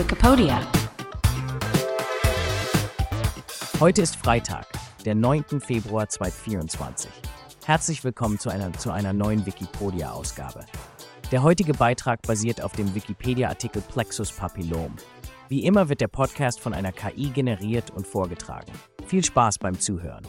Wikipedia. Heute ist Freitag, der 9. Februar 2024. Herzlich willkommen zu einer, zu einer neuen Wikipedia-Ausgabe. Der heutige Beitrag basiert auf dem Wikipedia-Artikel Plexus Papillom. Wie immer wird der Podcast von einer KI generiert und vorgetragen. Viel Spaß beim Zuhören.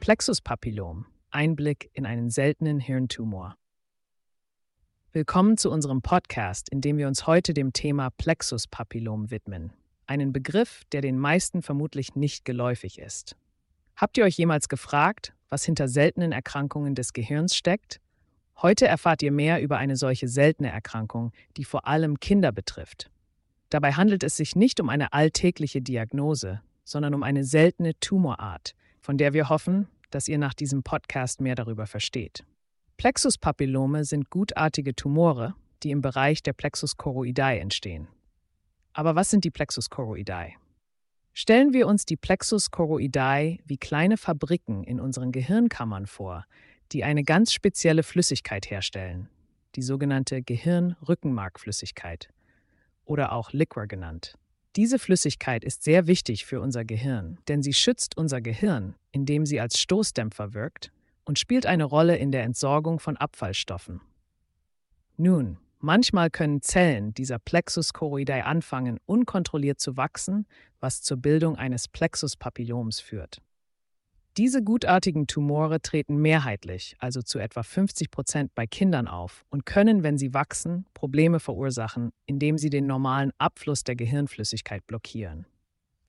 Plexuspapillom. Einblick in einen seltenen Hirntumor. Willkommen zu unserem Podcast, in dem wir uns heute dem Thema Plexuspapillom widmen. Einen Begriff, der den meisten vermutlich nicht geläufig ist. Habt ihr euch jemals gefragt, was hinter seltenen Erkrankungen des Gehirns steckt? Heute erfahrt ihr mehr über eine solche seltene Erkrankung, die vor allem Kinder betrifft. Dabei handelt es sich nicht um eine alltägliche Diagnose, sondern um eine seltene Tumorart, von der wir hoffen, dass ihr nach diesem Podcast mehr darüber versteht. Plexuspapillome sind gutartige Tumore, die im Bereich der Plexus choroidei entstehen. Aber was sind die Plexus choroidei? Stellen wir uns die Plexus choroidei wie kleine Fabriken in unseren Gehirnkammern vor, die eine ganz spezielle Flüssigkeit herstellen, die sogenannte Gehirnrückenmarkflüssigkeit oder auch Liquor genannt. Diese Flüssigkeit ist sehr wichtig für unser Gehirn, denn sie schützt unser Gehirn, indem sie als Stoßdämpfer wirkt und spielt eine Rolle in der Entsorgung von Abfallstoffen. Nun, manchmal können Zellen dieser Plexus choroidei anfangen, unkontrolliert zu wachsen, was zur Bildung eines Plexus papilloms führt. Diese gutartigen Tumore treten mehrheitlich, also zu etwa 50 Prozent bei Kindern auf und können, wenn sie wachsen, Probleme verursachen, indem sie den normalen Abfluss der Gehirnflüssigkeit blockieren.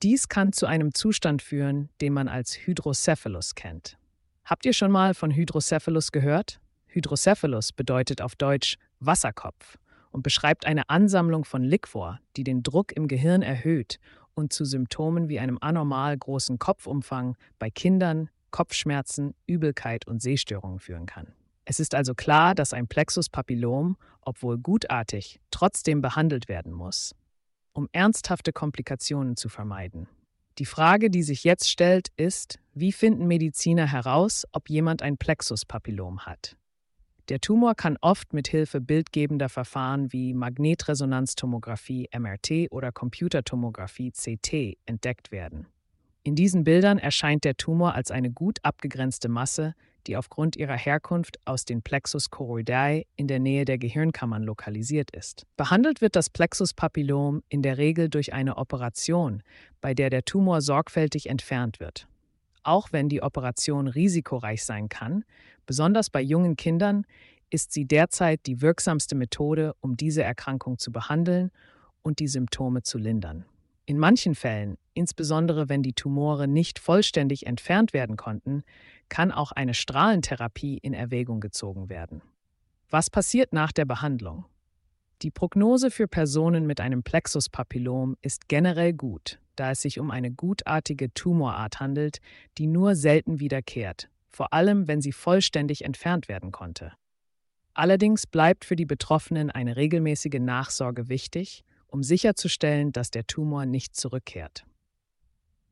Dies kann zu einem Zustand führen, den man als Hydrocephalus kennt. Habt ihr schon mal von Hydrocephalus gehört? Hydrocephalus bedeutet auf Deutsch Wasserkopf und beschreibt eine Ansammlung von Liquor, die den Druck im Gehirn erhöht und zu Symptomen wie einem anormal großen Kopfumfang bei Kindern, Kopfschmerzen, Übelkeit und Sehstörungen führen kann. Es ist also klar, dass ein Plexus Papillom, obwohl gutartig, trotzdem behandelt werden muss, um ernsthafte Komplikationen zu vermeiden. Die Frage, die sich jetzt stellt, ist, wie finden Mediziner heraus, ob jemand ein Plexus Papillom hat? Der Tumor kann oft mit Hilfe bildgebender Verfahren wie Magnetresonanztomographie MRT oder Computertomographie CT entdeckt werden. In diesen Bildern erscheint der Tumor als eine gut abgegrenzte Masse, die aufgrund ihrer Herkunft aus den Plexus choroidei in der Nähe der Gehirnkammern lokalisiert ist. Behandelt wird das Plexus Papillom in der Regel durch eine Operation, bei der der Tumor sorgfältig entfernt wird. Auch wenn die Operation risikoreich sein kann, besonders bei jungen Kindern, ist sie derzeit die wirksamste Methode, um diese Erkrankung zu behandeln und die Symptome zu lindern. In manchen Fällen, insbesondere wenn die Tumore nicht vollständig entfernt werden konnten, kann auch eine Strahlentherapie in Erwägung gezogen werden. Was passiert nach der Behandlung? Die Prognose für Personen mit einem Plexuspapillom ist generell gut, da es sich um eine gutartige Tumorart handelt, die nur selten wiederkehrt, vor allem wenn sie vollständig entfernt werden konnte. Allerdings bleibt für die Betroffenen eine regelmäßige Nachsorge wichtig, um sicherzustellen, dass der Tumor nicht zurückkehrt.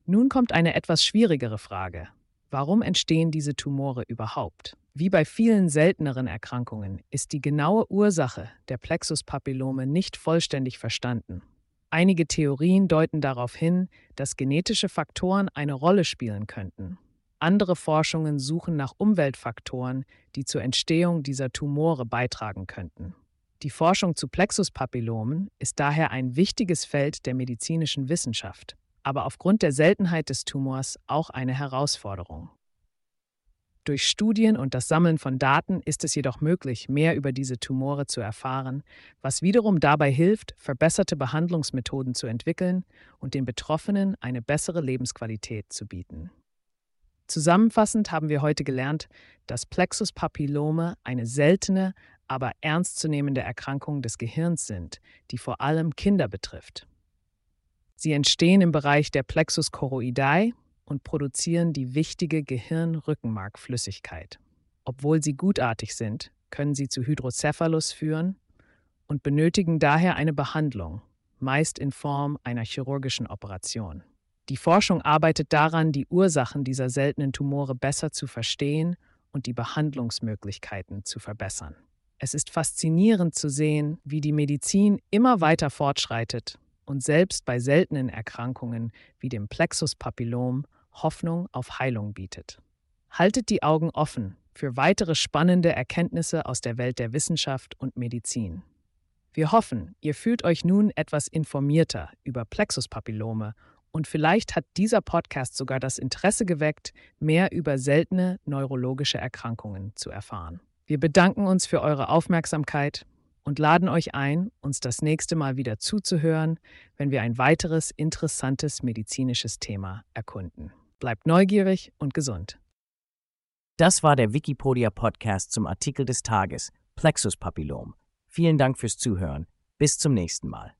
Nun kommt eine etwas schwierigere Frage. Warum entstehen diese Tumore überhaupt? Wie bei vielen selteneren Erkrankungen ist die genaue Ursache der Plexuspapillome nicht vollständig verstanden. Einige Theorien deuten darauf hin, dass genetische Faktoren eine Rolle spielen könnten. Andere Forschungen suchen nach Umweltfaktoren, die zur Entstehung dieser Tumore beitragen könnten. Die Forschung zu Plexuspapillomen ist daher ein wichtiges Feld der medizinischen Wissenschaft, aber aufgrund der Seltenheit des Tumors auch eine Herausforderung. Durch Studien und das Sammeln von Daten ist es jedoch möglich, mehr über diese Tumore zu erfahren, was wiederum dabei hilft, verbesserte Behandlungsmethoden zu entwickeln und den Betroffenen eine bessere Lebensqualität zu bieten. Zusammenfassend haben wir heute gelernt, dass Plexus papillome eine seltene, aber ernstzunehmende Erkrankung des Gehirns sind, die vor allem Kinder betrifft. Sie entstehen im Bereich der Plexus choroidei und produzieren die wichtige Gehirnrückenmarkflüssigkeit. Obwohl sie gutartig sind, können sie zu Hydrocephalus führen und benötigen daher eine Behandlung, meist in Form einer chirurgischen Operation. Die Forschung arbeitet daran, die Ursachen dieser seltenen Tumore besser zu verstehen und die Behandlungsmöglichkeiten zu verbessern. Es ist faszinierend zu sehen, wie die Medizin immer weiter fortschreitet und selbst bei seltenen Erkrankungen wie dem Plexus Papillom Hoffnung auf Heilung bietet. Haltet die Augen offen für weitere spannende Erkenntnisse aus der Welt der Wissenschaft und Medizin. Wir hoffen, ihr fühlt euch nun etwas informierter über Plexuspapillome und vielleicht hat dieser Podcast sogar das Interesse geweckt, mehr über seltene neurologische Erkrankungen zu erfahren. Wir bedanken uns für eure Aufmerksamkeit und laden euch ein, uns das nächste Mal wieder zuzuhören, wenn wir ein weiteres interessantes medizinisches Thema erkunden. Bleibt neugierig und gesund. Das war der Wikipedia Podcast zum Artikel des Tages Plexus Papillom. Vielen Dank fürs Zuhören. Bis zum nächsten Mal.